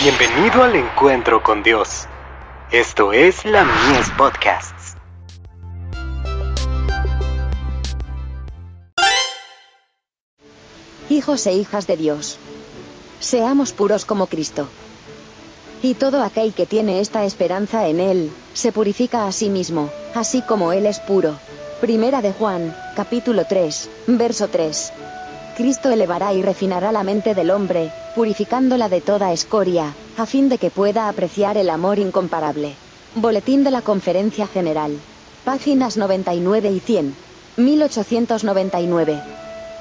Bienvenido al encuentro con Dios. Esto es la Mies Podcasts. Hijos e hijas de Dios. Seamos puros como Cristo. Y todo aquel que tiene esta esperanza en Él, se purifica a sí mismo, así como Él es puro. Primera de Juan, capítulo 3, verso 3. Cristo elevará y refinará la mente del hombre, purificándola de toda escoria, a fin de que pueda apreciar el amor incomparable. Boletín de la Conferencia General. Páginas 99 y 100. 1899.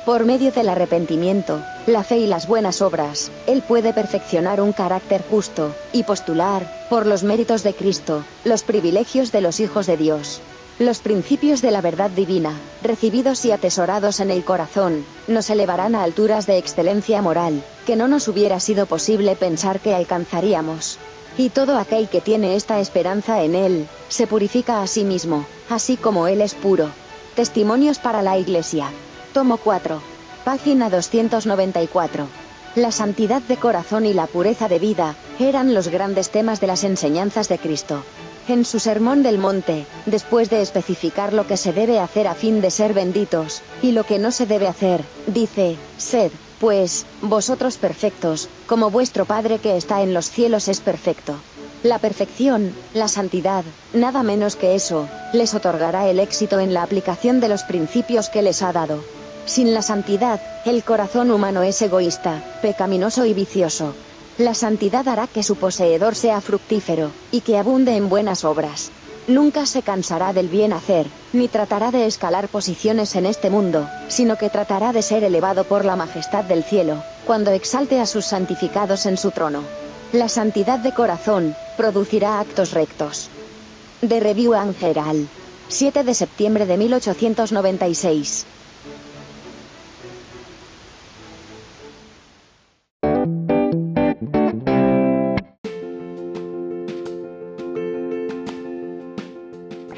Por medio del arrepentimiento, la fe y las buenas obras, Él puede perfeccionar un carácter justo, y postular, por los méritos de Cristo, los privilegios de los hijos de Dios. Los principios de la verdad divina, recibidos y atesorados en el corazón, nos elevarán a alturas de excelencia moral, que no nos hubiera sido posible pensar que alcanzaríamos. Y todo aquel que tiene esta esperanza en Él, se purifica a sí mismo, así como Él es puro. Testimonios para la Iglesia. Tomo 4. Página 294. La santidad de corazón y la pureza de vida, eran los grandes temas de las enseñanzas de Cristo. En su Sermón del Monte, después de especificar lo que se debe hacer a fin de ser benditos, y lo que no se debe hacer, dice, Sed, pues, vosotros perfectos, como vuestro Padre que está en los cielos es perfecto. La perfección, la santidad, nada menos que eso, les otorgará el éxito en la aplicación de los principios que les ha dado. Sin la santidad, el corazón humano es egoísta, pecaminoso y vicioso. La santidad hará que su poseedor sea fructífero, y que abunde en buenas obras. Nunca se cansará del bien hacer, ni tratará de escalar posiciones en este mundo, sino que tratará de ser elevado por la majestad del cielo, cuando exalte a sus santificados en su trono. La santidad de corazón, producirá actos rectos. De Review Angeral. 7 de septiembre de 1896.